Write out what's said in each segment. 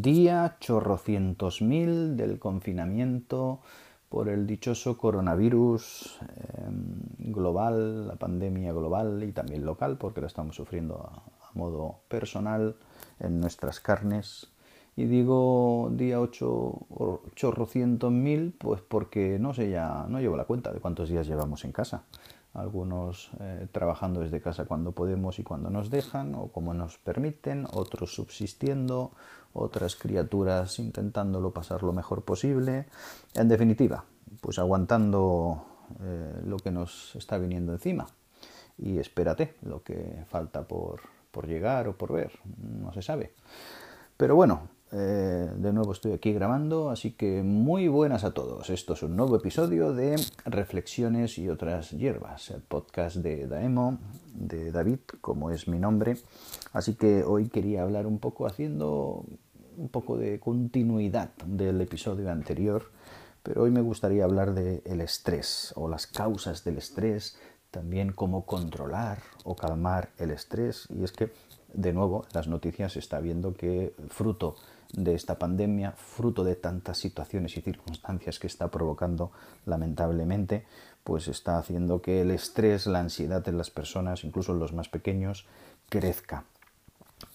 Día chorrocientos mil del confinamiento por el dichoso coronavirus em, global, la pandemia global y también local, porque la estamos sufriendo a, modo personal en nuestras carnes. Y digo día 8 chorrocientos mil, pues porque no sé, ya no llevo la cuenta de cuántos días llevamos en casa algunos eh, trabajando desde casa cuando podemos y cuando nos dejan o como nos permiten, otros subsistiendo, otras criaturas intentándolo pasar lo mejor posible. En definitiva, pues aguantando eh, lo que nos está viniendo encima. Y espérate lo que falta por, por llegar o por ver, no se sabe. Pero bueno, eh, de nuevo estoy aquí grabando, así que muy buenas a todos. Esto es un nuevo episodio de Reflexiones y otras hierbas, el podcast de Daemo, de David, como es mi nombre. Así que hoy quería hablar un poco haciendo un poco de continuidad del episodio anterior, pero hoy me gustaría hablar del estrés o las causas del estrés, también cómo controlar o calmar el estrés. Y es que, de nuevo, las noticias se está viendo que fruto de esta pandemia, fruto de tantas situaciones y circunstancias que está provocando lamentablemente, pues está haciendo que el estrés, la ansiedad en las personas, incluso en los más pequeños, crezca.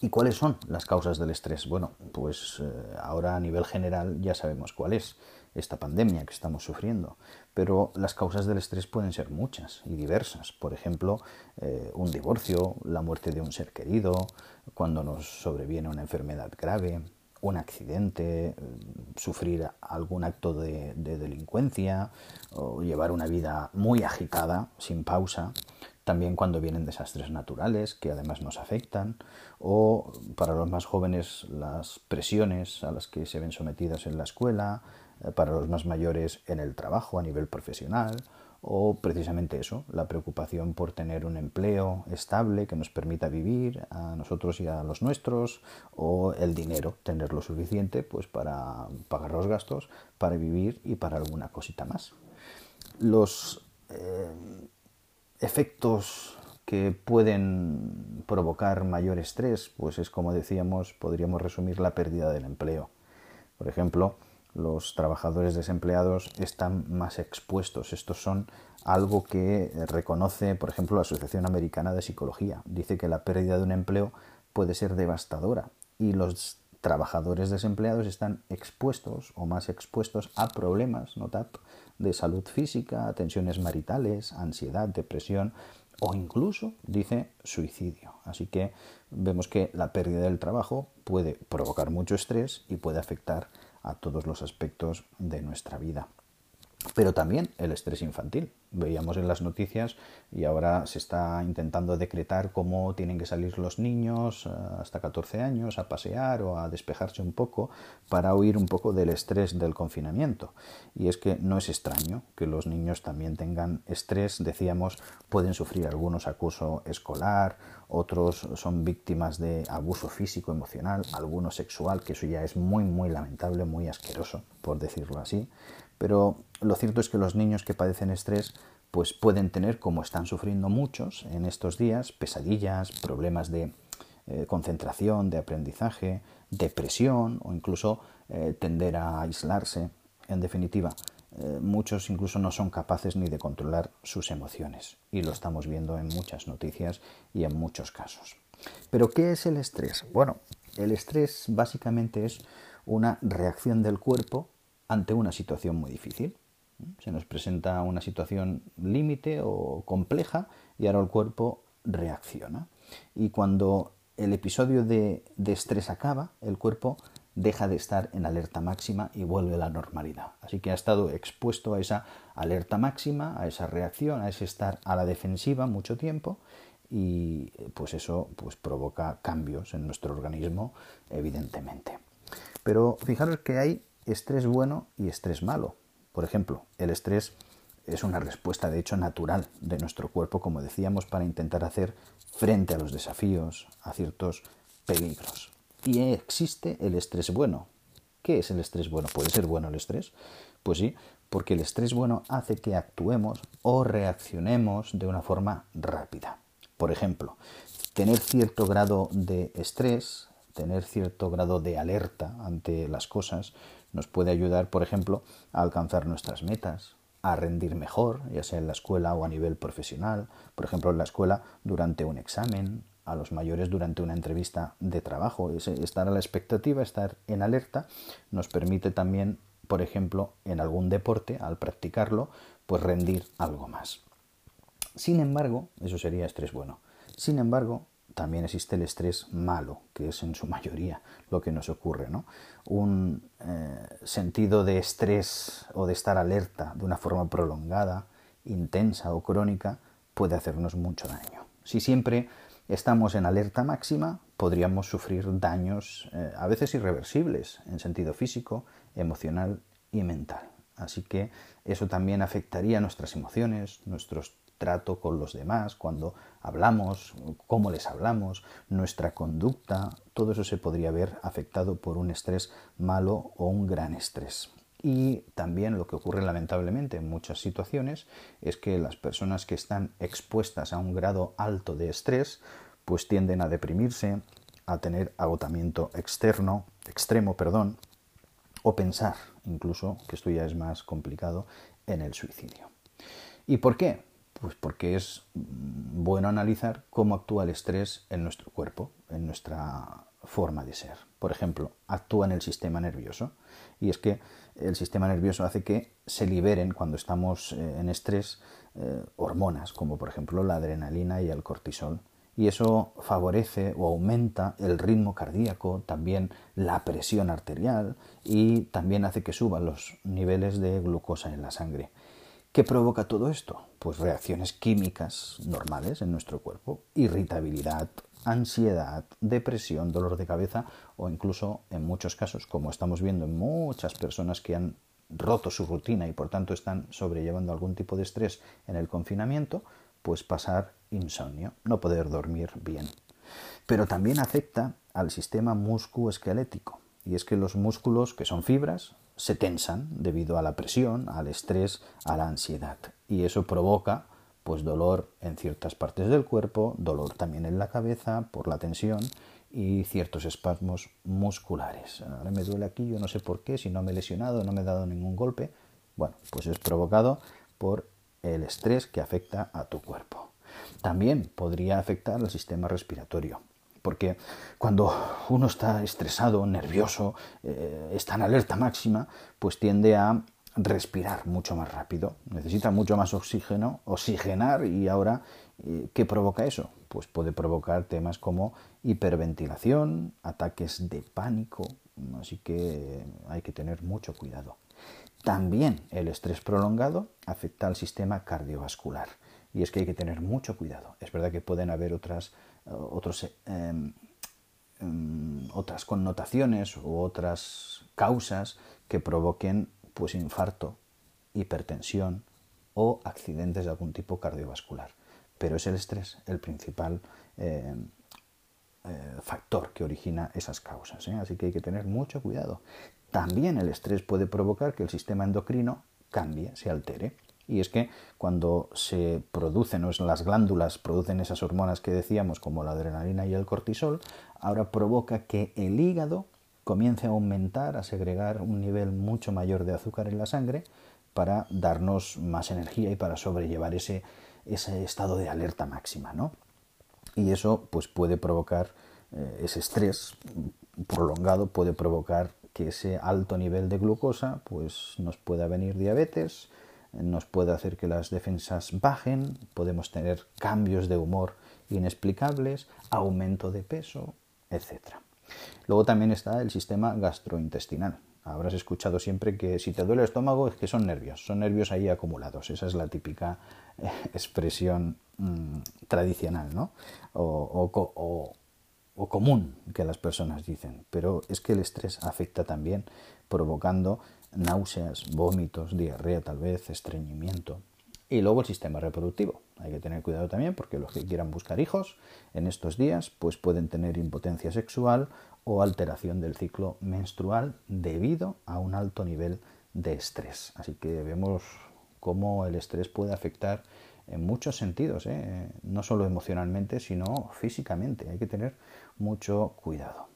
¿Y cuáles son las causas del estrés? Bueno, pues eh, ahora a nivel general ya sabemos cuál es esta pandemia que estamos sufriendo, pero las causas del estrés pueden ser muchas y diversas. Por ejemplo, eh, un divorcio, la muerte de un ser querido, cuando nos sobreviene una enfermedad grave, un accidente, sufrir algún acto de, delincuencia o llevar una vida muy agitada, sin pausa, también cuando vienen desastres naturales que además nos afectan, o para los más jóvenes las presiones a las que se ven sometidas en la escuela, eh, para los más mayores en el trabajo a nivel profesional, o precisamente eso, la preocupación por tener un empleo estable que nos permita vivir a nosotros y a los nuestros, o el dinero, tener lo suficiente pues para pagar los gastos, para vivir y para alguna cosita más. Los eh, efectos que pueden provocar mayor estrés, pues es como decíamos, podríamos resumir la pérdida del empleo. Por ejemplo, los trabajadores desempleados están más expuestos. Estos son algo que reconoce, por ejemplo, la Asociación Americana de Psicología. Dice que la pérdida de un empleo puede ser devastadora y los trabajadores desempleados están expuestos o más expuestos a problemas, notad, de salud física, tensiones maritales, ansiedad, depresión o incluso, dice, suicidio. Así que vemos que la pérdida del trabajo puede provocar mucho estrés y puede afectar a todos los aspectos de nuestra vida. Pero también el estrés infantil. Veíamos en las noticias y ahora se está intentando decretar cómo tienen que salir los niños eh, hasta 14 años a pasear o a despejarse un poco para huir un poco del estrés del confinamiento. Y es que no es extraño que los niños también tengan estrés. Decíamos, pueden sufrir algunos acoso escolar, otros son víctimas de abuso físico, emocional, algunos sexual, que eso ya es muy, muy lamentable, muy asqueroso, por decirlo así pero lo cierto es que los niños que padecen estrés pues pueden tener, como están sufriendo muchos en estos días, pesadillas, problemas de eh, concentración, de aprendizaje, depresión o incluso eh, tender a aislarse. En definitiva, eh, muchos incluso no son capaces ni de controlar sus emociones y lo estamos viendo en muchas noticias y en muchos casos. Pero ¿qué es el estrés? Bueno, el estrés básicamente es una reacción del cuerpo ante una situación muy difícil. Se nos presenta una situación límite o compleja y ahora el cuerpo reacciona. Y cuando el episodio de, estrés acaba, el cuerpo deja de estar en alerta máxima y vuelve a la normalidad. Así que ha estado expuesto a esa alerta máxima, a esa reacción, a ese estar a la defensiva mucho tiempo y pues eso pues provoca cambios en nuestro organismo evidentemente. Pero fijaros que hay estrés bueno y estrés malo. Por ejemplo, el estrés es una respuesta de hecho natural de nuestro cuerpo, como decíamos, para intentar hacer frente a los desafíos, a ciertos peligros. Y existe el estrés bueno. ¿Qué es el estrés bueno? ¿Puede ser bueno el estrés? Pues sí, porque el estrés bueno hace que actuemos o reaccionemos de una forma rápida. Por ejemplo, tener cierto grado de estrés tener cierto grado de alerta ante las cosas nos puede ayudar, por ejemplo, a alcanzar nuestras metas, a rendir mejor, ya sea en la escuela o a nivel profesional, por ejemplo, en la escuela durante un examen, a los mayores durante una entrevista de trabajo. Estar a la expectativa, estar en alerta, nos permite también, por ejemplo, en algún deporte, al practicarlo, pues rendir algo más. Sin embargo, eso sería estrés bueno. Sin embargo, también existe el estrés malo, que es en su mayoría lo que nos ocurre. ¿no? Un eh, sentido de estrés o de estar alerta de una forma prolongada, intensa o crónica puede hacernos mucho daño. Si siempre estamos en alerta máxima, podríamos sufrir daños eh, a veces irreversibles en sentido físico, emocional y mental. Así que eso también afectaría nuestras emociones, nuestros trato con los demás, cuando hablamos, cómo les hablamos, nuestra conducta, todo eso se podría ver afectado por un estrés malo o un gran estrés. Y también lo que ocurre lamentablemente en muchas situaciones es que las personas que están expuestas a un grado alto de estrés pues tienden a deprimirse, a tener agotamiento externo, extremo, perdón, o pensar incluso, que esto ya es más complicado, en el suicidio. ¿Y por qué? Pues porque es bueno analizar cómo actúa el estrés en nuestro cuerpo, en nuestra forma de ser. Por ejemplo, actúa en el sistema nervioso y es que el sistema nervioso hace que se liberen cuando estamos eh, en estrés eh, hormonas como por ejemplo la adrenalina y el cortisol y eso favorece o aumenta el ritmo cardíaco, también la presión arterial y también hace que suban los niveles de glucosa en la sangre. ¿Qué provoca todo esto? Pues reacciones químicas normales en nuestro cuerpo, irritabilidad, ansiedad, depresión, dolor de cabeza o incluso en muchos casos, como estamos viendo en muchas personas que han roto su rutina y por tanto están sobrellevando algún tipo de estrés en el confinamiento, pues pasar insomnio, no poder dormir bien. Pero también afecta al sistema musculoesquelético y es que los músculos, que son fibras, se tensan debido a la presión, al estrés, a la ansiedad. Y eso provoca pues dolor en ciertas partes del cuerpo, dolor también en la cabeza por la tensión y ciertos espasmos musculares. Ahora me duele aquí, yo no sé por qué, si no me he lesionado, no me he dado ningún golpe. Bueno, pues es provocado por el estrés que afecta a tu cuerpo. También podría afectar al sistema respiratorio porque cuando uno está estresado, nervioso, eh, está en alerta máxima, pues tiende a respirar mucho más rápido, necesita mucho más oxígeno, oxigenar y ahora, eh, ¿qué provoca eso? Pues puede provocar temas como hiperventilación, ataques de pánico, así que hay que tener mucho cuidado. También el estrés prolongado afecta al sistema cardiovascular y es que hay que tener mucho cuidado. Es verdad que pueden haber otras otros, em, em, otras connotaciones u otras causas que provoquen pues infarto, hipertensión o accidentes de algún tipo cardiovascular. Pero es el estrés el principal em, eh, factor que origina esas causas. ¿eh? Así que hay que tener mucho cuidado. También el estrés puede provocar que el sistema endocrino cambie, se altere. Y es que cuando se producen, las glándulas producen esas hormonas que decíamos, como la adrenalina y el cortisol, ahora provoca que el hígado comience a aumentar, a segregar un nivel mucho mayor de azúcar en la sangre para darnos más energía y para sobrellevar ese, ese estado de alerta máxima. ¿no? Y eso pues, puede provocar eh, ese estrés prolongado, puede provocar que ese alto nivel de glucosa pues, nos pueda venir diabetes, nos puede hacer que las defensas bajen, podemos tener cambios de humor inexplicables, aumento de peso, etc. Luego también está el sistema gastrointestinal. Habrás escuchado siempre que si te duele el estómago es que son nervios, son nervios ahí acumulados. Esa es la típica eh, expresión mm, tradicional, ¿no? o, o común que las personas dicen. Pero es que el estrés afecta también provocando náuseas, vómitos, diarrea tal vez, estreñimiento. Y luego el sistema reproductivo. Hay que tener cuidado también porque los que quieran buscar hijos en estos días pues pueden tener impotencia sexual o alteración del ciclo menstrual debido a un alto nivel de estrés. Así que vemos cómo el estrés puede afectar en muchos sentidos, ¿eh? no solo emocionalmente, sino físicamente. Hay que tener mucho cuidado.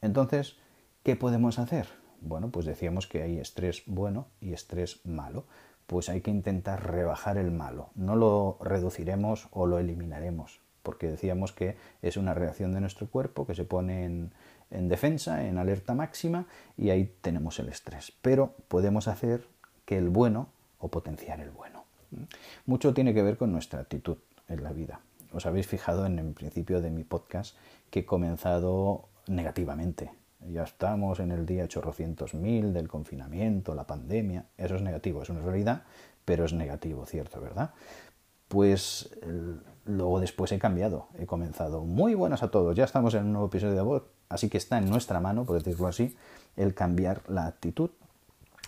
Entonces, ¿qué podemos hacer? Bueno, pues decíamos que hay estrés bueno y estrés malo. Pues hay que intentar rebajar el malo. No lo reduciremos o lo eliminaremos, porque decíamos que es una reacción de nuestro cuerpo que se pone en, en defensa, en alerta máxima, y ahí tenemos el estrés. Pero podemos hacer que el bueno o potenciar el bueno. Mucho tiene que ver con nuestra actitud en la vida. Os habéis fijado en el principio de mi podcast que he comenzado negativamente. Ya estamos en el día 800.000 del confinamiento, la pandemia. Eso es negativo, es una realidad, pero es negativo, ¿cierto? ¿Verdad? Pues luego después he cambiado, he comenzado. Muy buenas a todos, ya estamos en un nuevo episodio de voz, así que está en nuestra mano, por decirlo así, el cambiar la actitud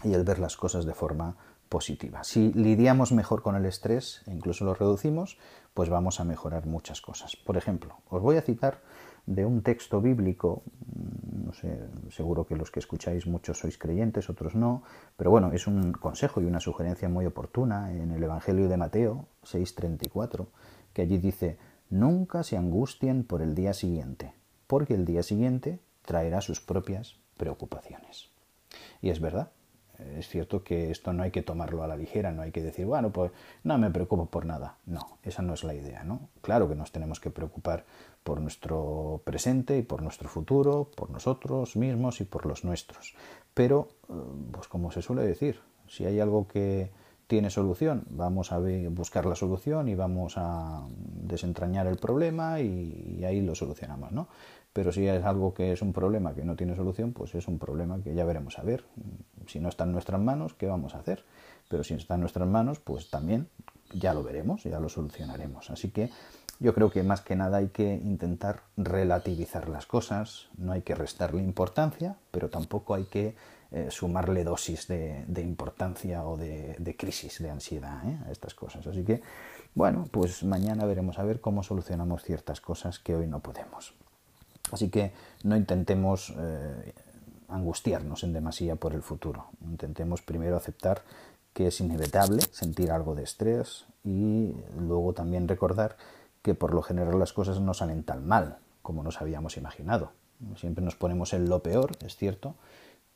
y el ver las cosas de forma positiva. Si lidiamos mejor con el estrés e incluso lo reducimos, pues vamos a mejorar muchas cosas. Por ejemplo, os voy a citar de un texto bíblico, mm, no sé, seguro que los que escucháis muchos sois creyentes, otros no, pero bueno, es un consejo y una sugerencia muy oportuna en el Evangelio de Mateo 6:34, que allí dice, nunca se angustien por el día siguiente, porque el día siguiente traerá sus propias preocupaciones. Y es verdad, es cierto que esto no hay que tomarlo a la ligera, no hay que decir, bueno, pues no me preocupo por nada. No, esa no es la idea, ¿no? Claro que nos tenemos que preocupar por nuestro presente y por nuestro futuro, por nosotros mismos y por los nuestros. Pero, eh, pues como se suele decir, si hay algo que tiene solución, vamos a buscar la solución y vamos a desentrañar el problema y, y ahí lo solucionamos, ¿no? Pero si es algo que es un problema que no tiene solución, pues es un problema que ya veremos a ver. Si no está en nuestras manos, ¿qué vamos a hacer? Pero si está en nuestras manos, pues también ya lo veremos, ya lo solucionaremos. Así que yo creo que más que nada hay que intentar relativizar las cosas, no hay que restarle importancia, pero tampoco hay que eh, sumarle dosis de, importancia o de, crisis, de ansiedad ¿eh? a estas cosas. Así que, bueno, pues mañana veremos a ver cómo solucionamos ciertas cosas que hoy no podemos. Así que no intentemos eh, angustiarnos en demasía por el futuro. Intentemos primero aceptar que es inevitable sentir algo de estrés y luego también recordar que por lo general las cosas no salen tan mal como nos habíamos imaginado. Siempre nos ponemos en lo peor, es cierto,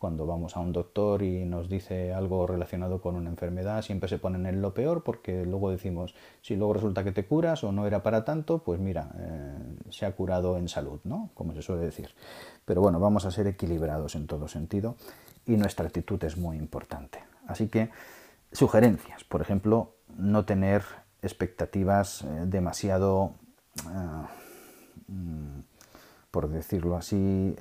cuando vamos a un doctor y nos dice algo relacionado con una enfermedad, siempre se ponen en lo peor porque luego decimos, si luego resulta que te curas o no era para tanto, pues mira, eh, se ha curado en salud, ¿no? Como se suele decir. Pero bueno, vamos a ser equilibrados en todo sentido y nuestra actitud es muy importante. Así que, sugerencias, por ejemplo, no tener expectativas eh, demasiado, eh, mm, por decirlo así,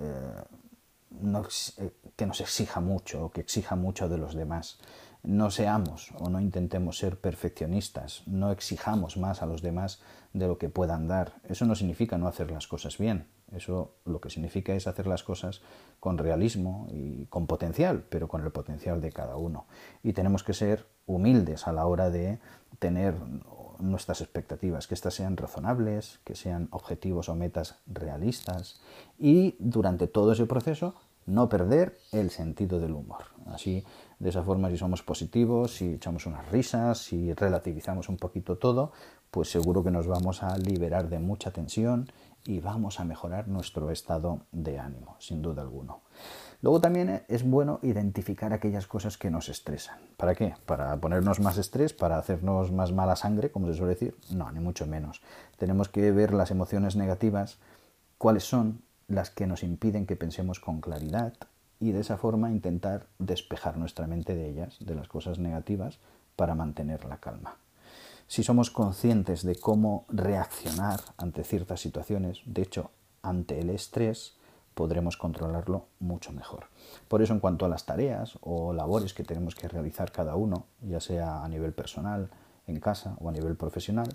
que nos exija mucho o que exija mucho de los demás. No seamos o no intentemos ser perfeccionistas, no exijamos más a los demás de lo que puedan dar. Eso no significa no hacer las cosas bien, eso lo que significa es hacer las cosas con realismo y con potencial, pero con el potencial de cada uno. Y tenemos que ser humildes a la hora de tener nuestras expectativas, que éstas sean razonables, que sean objetivos o metas realistas y durante todo ese proceso no perder el sentido del humor. Así, de esa forma, si somos positivos, si echamos unas risas, si relativizamos un poquito todo, pues seguro que nos vamos a liberar de mucha tensión y vamos a mejorar nuestro estado de ánimo, sin duda alguna. Luego también es bueno identificar aquellas cosas que nos estresan. ¿Para qué? ¿Para ponernos más estrés? ¿Para hacernos más mala sangre, como se suele decir? No, ni mucho menos. Tenemos que ver las emociones negativas, cuáles son, las que nos impiden que pensemos con claridad y de esa forma intentar despejar nuestra mente de ellas, de las cosas negativas, para mantener la calma. Si somos conscientes de cómo reaccionar ante ciertas situaciones, de hecho, ante el estrés, podremos controlarlo mucho mejor. Por eso, en cuanto a las tareas o labores que tenemos que realizar cada uno, ya sea a nivel personal, en casa o a nivel profesional,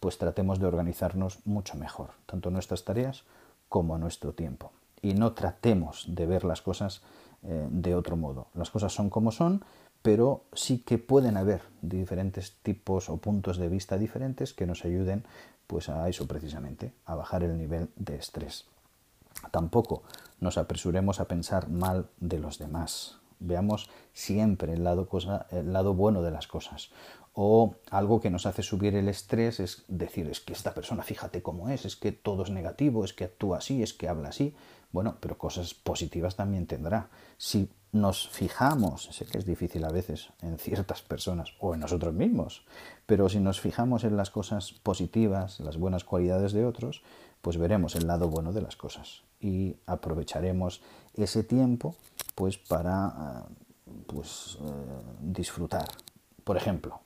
pues tratemos de organizarnos mucho mejor, tanto nuestras tareas como nuestro tiempo. Y no tratemos de ver las cosas eh, de otro modo. Las cosas son como son, pero sí que pueden haber diferentes tipos o puntos de vista diferentes que nos ayuden pues a eso precisamente, a bajar el nivel de estrés. Tampoco nos apresuremos a pensar mal de los demás. Veamos siempre el lado, cosa, el lado bueno de las cosas. O algo que nos hace subir el estrés es decir, es que esta persona, fíjate cómo es, es que todo es negativo, es que actúa así, es que habla así. Bueno, pero cosas positivas también tendrá. Si nos fijamos, sé que es difícil a veces en ciertas personas o en nosotros mismos, pero si nos fijamos en las cosas positivas, las buenas cualidades de otros, pues veremos el lado bueno de las cosas y aprovecharemos ese tiempo pues para eh, pues, eh, disfrutar. Por ejemplo,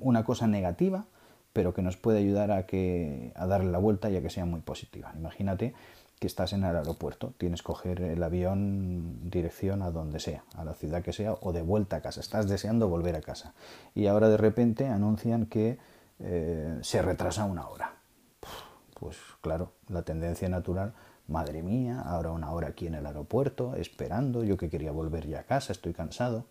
una cosa negativa, pero que nos puede ayudar a, que, a darle la vuelta y a que sea muy positiva. Imagínate que estás en el aeropuerto, tienes que coger el avión dirección a donde sea, a la ciudad que sea o de vuelta a casa, estás deseando volver a casa y ahora de repente anuncian que eh, se retrasa una hora. Pues claro, la tendencia natural, madre mía, ahora una hora aquí en el aeropuerto, esperando, yo que quería volver ya a casa, estoy cansado.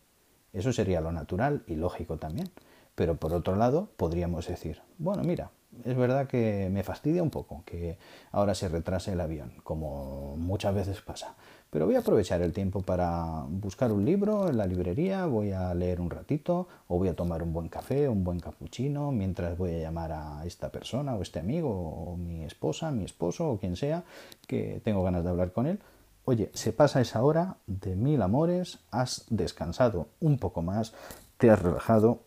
Eso sería lo natural y lógico también. Pero por otro lado, podríamos decir, bueno, mira, es verdad que me fastidia un poco que ahora se retrase el avión, como muchas veces pasa. Pero voy a aprovechar el tiempo para buscar un libro en la librería, voy a leer un ratito o voy a tomar un buen café, un buen cappuccino, mientras voy a llamar a esta persona o este amigo o mi esposa, mi esposo o quien sea, que tengo ganas de hablar con él. Oye, se pasa esa hora de mil amores, has descansado un poco más, te has relajado,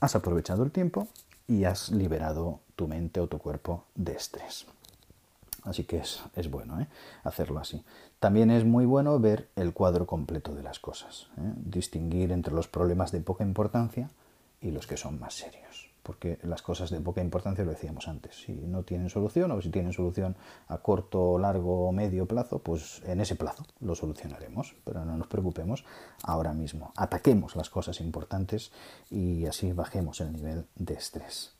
has aprovechado el tiempo y has liberado tu mente o tu cuerpo de estrés. Así que es, bueno ¿eh? hacerlo así. También es muy bueno ver el cuadro completo de las cosas, ¿eh? distinguir entre los problemas de poca importancia y los que son más serios porque las cosas de poca importancia lo decíamos antes, si no tienen solución o si tienen solución a corto, largo o medio plazo, pues en ese plazo lo solucionaremos, pero no nos preocupemos ahora mismo. Ataquemos las cosas importantes y así bajemos el nivel de estrés.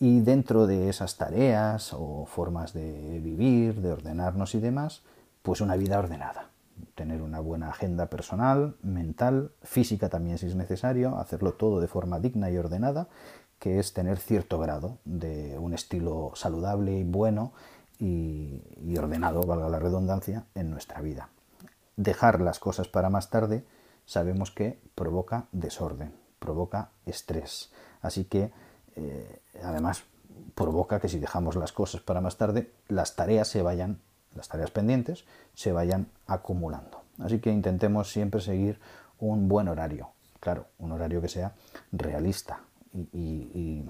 Y dentro de esas tareas o formas de vivir, de ordenarnos y demás, pues una vida ordenada. Tener una buena agenda personal, mental, física también si es necesario, hacerlo todo de forma digna y ordenada que es tener cierto grado de un estilo saludable y bueno y, ordenado, valga la redundancia, en nuestra vida. Dejar las cosas para más tarde sabemos que provoca desorden, provoca estrés. Así que, eh, además, provoca que si dejamos las cosas para más tarde, las tareas se vayan, las tareas pendientes, se vayan acumulando. Así que intentemos siempre seguir un buen horario. Claro, un horario que sea realista, y,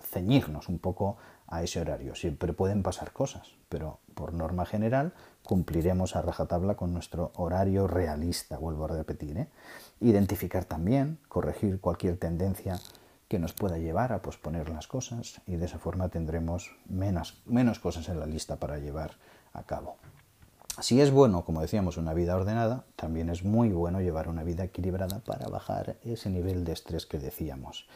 ceñirnos un poco a ese horario. Siempre pueden pasar cosas, pero por norma general cumpliremos a rajatabla con nuestro horario realista, vuelvo a repetir. ¿eh? Identificar también, corregir cualquier tendencia que nos pueda llevar a posponer las cosas y de esa forma tendremos menos, menos cosas en la lista para llevar a cabo. Si es bueno, como decíamos, una vida ordenada, también es muy bueno llevar una vida equilibrada para bajar ese nivel de estrés que decíamos.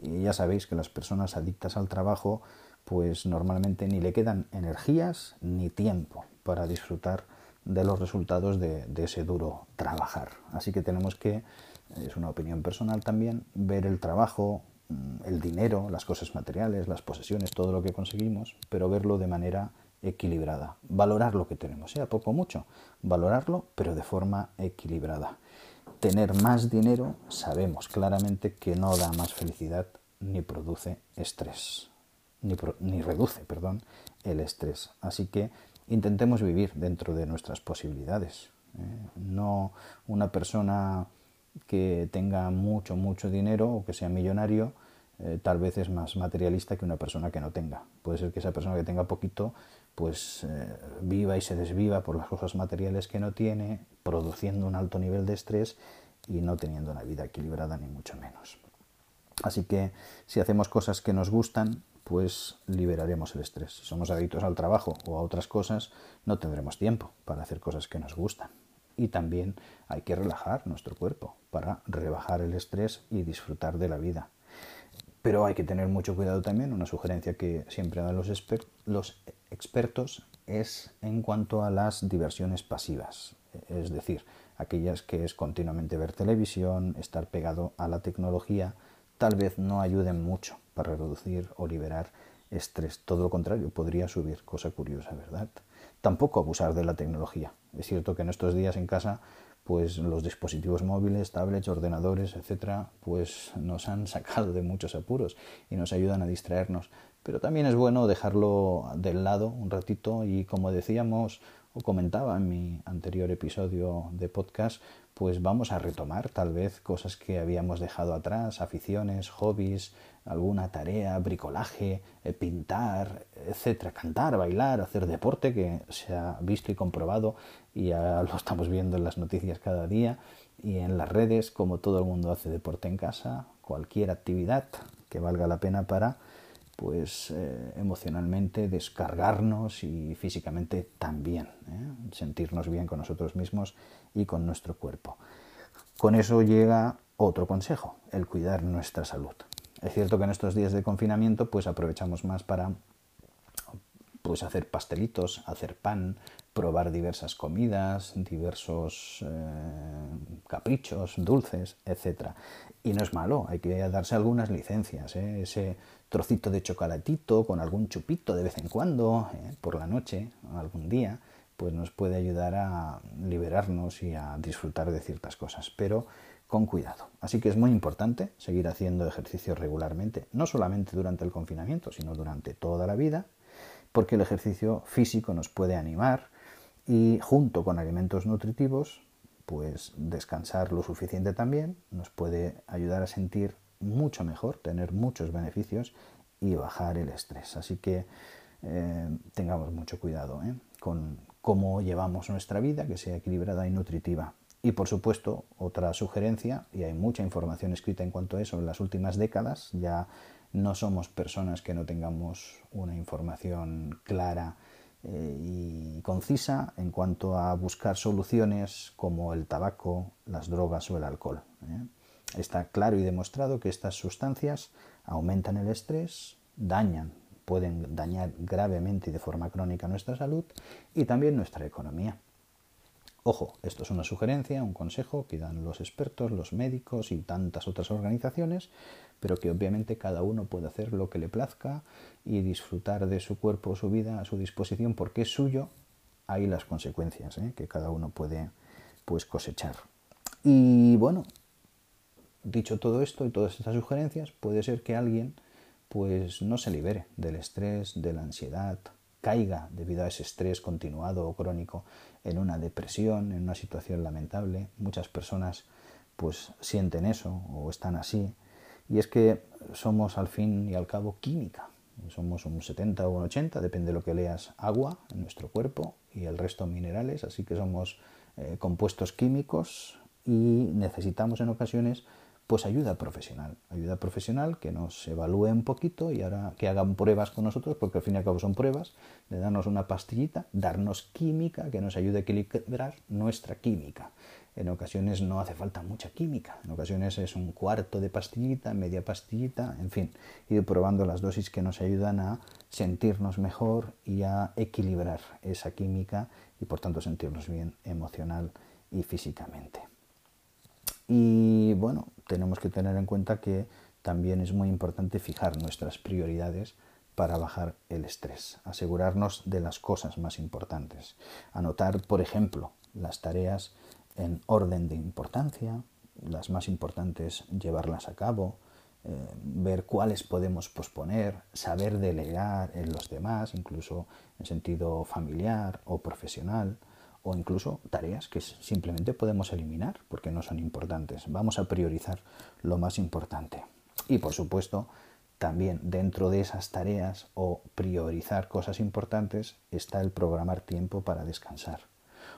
Y ya sabéis que las personas adictas al trabajo, pues normalmente ni le quedan energías ni tiempo para disfrutar de los resultados de, de ese duro trabajar. Así que tenemos que, es una opinión personal también, ver el trabajo, mm, el dinero, las cosas materiales, las posesiones, todo lo que conseguimos, pero verlo de manera equilibrada. Valorar lo que tenemos, sea poco o mucho, valorarlo, pero de forma equilibrada. Tener más dinero sabemos claramente que no da más felicidad ni produce estrés, ni, ni reduce, perdón, el estrés. Así que intentemos vivir dentro de nuestras posibilidades. ¿eh? No una persona que tenga mucho, mucho dinero o que sea millonario, eh, tal vez es más materialista que una persona que no tenga. Puede ser que esa persona que tenga poquito pues eh, viva y se desviva por las cosas materiales que no tiene, produciendo un alto nivel de estrés y no teniendo una vida equilibrada ni mucho menos. Así que si hacemos cosas que nos gustan, pues liberaremos el estrés. Si somos adictos al trabajo o a otras cosas, no tendremos tiempo para hacer cosas que nos gustan. Y también hay que relajar nuestro cuerpo para rebajar el estrés y disfrutar de la vida. Pero hay que tener mucho cuidado también, una sugerencia que siempre dan los, los expertos es en cuanto a las diversiones pasivas, es decir, aquellas que es continuamente ver televisión, estar pegado a la tecnología, tal vez no ayuden mucho para reducir o liberar estrés. Todo lo contrario, podría subir, cosa curiosa, ¿verdad? Tampoco abusar de la tecnología. Es cierto que en estos días en casa pues los dispositivos móviles, tablets, ordenadores, etcétera, pues nos han sacado de muchos apuros y nos ayudan a distraernos. Pero también es bueno dejarlo del lado un ratito y como decíamos o comentaba en mi anterior episodio de podcast, pues vamos a retomar tal vez cosas que habíamos dejado atrás, aficiones, hobbies, alguna tarea, bricolaje, eh, pintar, etcétera, cantar, bailar, hacer deporte que se ha visto y comprobado y ya lo estamos viendo en las noticias cada día y en las redes como todo el mundo hace deporte en casa, cualquier actividad que valga la pena para pues eh, emocionalmente descargarnos y físicamente también, ¿eh? sentirnos bien con nosotros mismos y con nuestro cuerpo. Con eso llega otro consejo, el cuidar nuestra salud. Es cierto que en estos días de confinamiento pues aprovechamos más para pues hacer pastelitos, hacer pan, probar diversas comidas, diversos eh, caprichos, dulces, etc. Y no es malo, hay que darse algunas licencias. ¿eh? Ese trocito de chocolatito con algún chupito de vez en cuando, ¿eh? por la noche, algún día, pues nos puede ayudar a liberarnos y a disfrutar de ciertas cosas, pero con cuidado. Así que es muy importante seguir haciendo ejercicio regularmente, no solamente durante el confinamiento, sino durante toda la vida, porque el ejercicio físico nos puede animar y junto con alimentos nutritivos, pues descansar lo suficiente también nos puede ayudar a sentir mucho mejor, tener muchos beneficios y bajar el estrés. Así que eh, tengamos mucho cuidado ¿eh? con cómo llevamos nuestra vida, que sea equilibrada y nutritiva. Y por supuesto, otra sugerencia, y hay mucha información escrita en cuanto a eso en las últimas décadas, ya no somos personas que no tengamos una información clara eh, y concisa en cuanto a buscar soluciones como el tabaco, las drogas o el alcohol. ¿eh? Está claro y demostrado que estas sustancias aumentan el estrés, dañan, pueden dañar gravemente y de forma crónica nuestra salud y también nuestra economía. Ojo, esto es una sugerencia, un consejo que dan los expertos, los médicos y tantas otras organizaciones, pero que obviamente cada uno puede hacer lo que le plazca y disfrutar de su cuerpo o su vida a su disposición porque es suyo, hay las consecuencias ¿eh? que cada uno puede pues cosechar. Y bueno, dicho todo esto y todas estas sugerencias, puede ser que alguien pues no se libere del estrés, de la ansiedad, caiga debido a ese estrés continuado o crónico en una depresión, en una situación lamentable. Muchas personas pues sienten eso o están así. Y es que somos al fin y al cabo química. Somos un 70 o un 80, depende de lo que leas, agua en nuestro cuerpo y el resto minerales. Así que somos eh, compuestos químicos y necesitamos en ocasiones pues ayuda profesional, ayuda profesional que nos evalúe un poquito y ahora que hagan pruebas con nosotros, porque al fin y al cabo son pruebas, de darnos una pastillita, darnos química que nos ayude a equilibrar nuestra química. En ocasiones no hace falta mucha química, en ocasiones es un cuarto de pastillita, media pastillita, en fin, ir probando las dosis que nos ayudan a sentirnos mejor y a equilibrar esa química y por tanto sentirnos bien emocional y físicamente. Y bueno, tenemos que tener en cuenta que también es muy importante fijar nuestras prioridades para bajar el estrés, asegurarnos de las cosas más importantes, anotar, por ejemplo, las tareas en orden de importancia, las más importantes llevarlas a cabo, eh, ver cuáles podemos posponer, saber delegar en los demás, incluso en sentido familiar o profesional, o incluso tareas que simplemente podemos eliminar porque no son importantes. Vamos a priorizar lo más importante. Y por supuesto, también dentro de esas tareas o priorizar cosas importantes está el programar tiempo para descansar.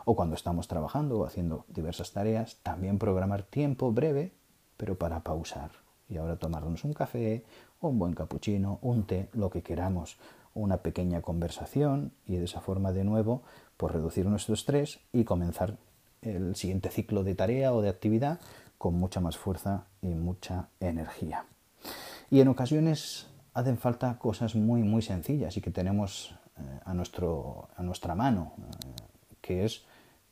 O cuando estamos trabajando o haciendo diversas tareas, también programar tiempo breve, pero para pausar. Y ahora tomarnos un café, un buen capuchino, un té, lo que queramos, una pequeña conversación y de esa forma de nuevo por reducir nuestro estrés y comenzar el siguiente ciclo de tarea o de actividad con mucha más fuerza y mucha energía. Y en ocasiones hacen falta cosas muy muy sencillas y que tenemos eh, a, nuestro, a nuestra mano, eh, que es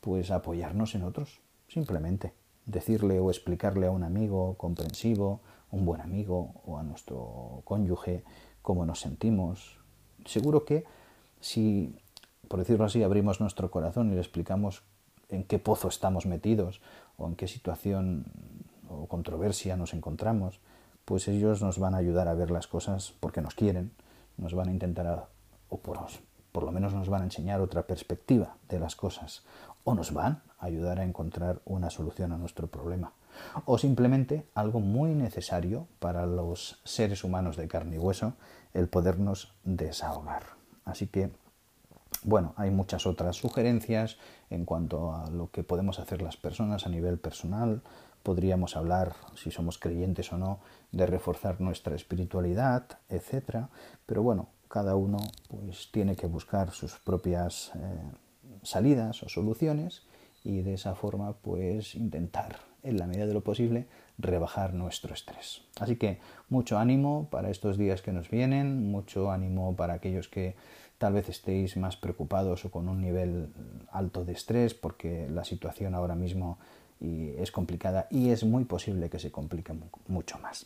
pues apoyarnos en otros, simplemente decirle o explicarle a un amigo comprensivo, un buen amigo o a nuestro cónyuge cómo nos sentimos. Seguro que si por decirlo así, abrimos nuestro corazón y le explicamos en qué pozo estamos metidos o en qué situación o controversia nos encontramos, pues ellos nos van a ayudar a ver las cosas porque nos quieren, nos van a intentar, o por, lo menos nos van a enseñar otra perspectiva de las cosas, o nos van a ayudar a encontrar una solución a nuestro problema, o simplemente algo muy necesario para los seres humanos de carne y hueso, el podernos desahogar. Así que, bueno, hay muchas otras sugerencias en cuanto a lo que podemos hacer las personas a nivel personal, podríamos hablar, si somos creyentes o no, de reforzar nuestra espiritualidad, etcétera. Pero bueno, cada uno pues tiene que buscar sus propias eh, salidas o soluciones y de esa forma pues intentar en la medida de lo posible rebajar nuestro estrés. Así que mucho ánimo para estos días que nos vienen, mucho ánimo para aquellos que tal vez estéis más preocupados o con un nivel alto de estrés porque la situación ahora mismo y es complicada y es muy posible que se complique mucho más.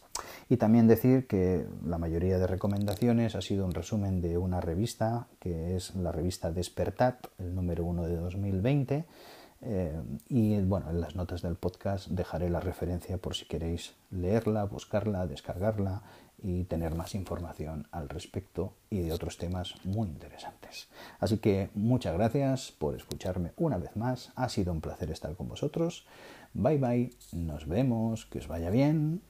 Y también decir que la mayoría de recomendaciones ha sido un resumen de una revista que es la revista Despertat, el número uno de 2020. Eh, y bueno, en las notas del podcast dejaré la referencia por si queréis leerla, buscarla, descargarla y tener más información al respecto y de otros temas muy interesantes. Así que muchas gracias por escucharme una vez más. Ha sido un placer estar con vosotros. Bye bye. Nos vemos. Que os vaya bien.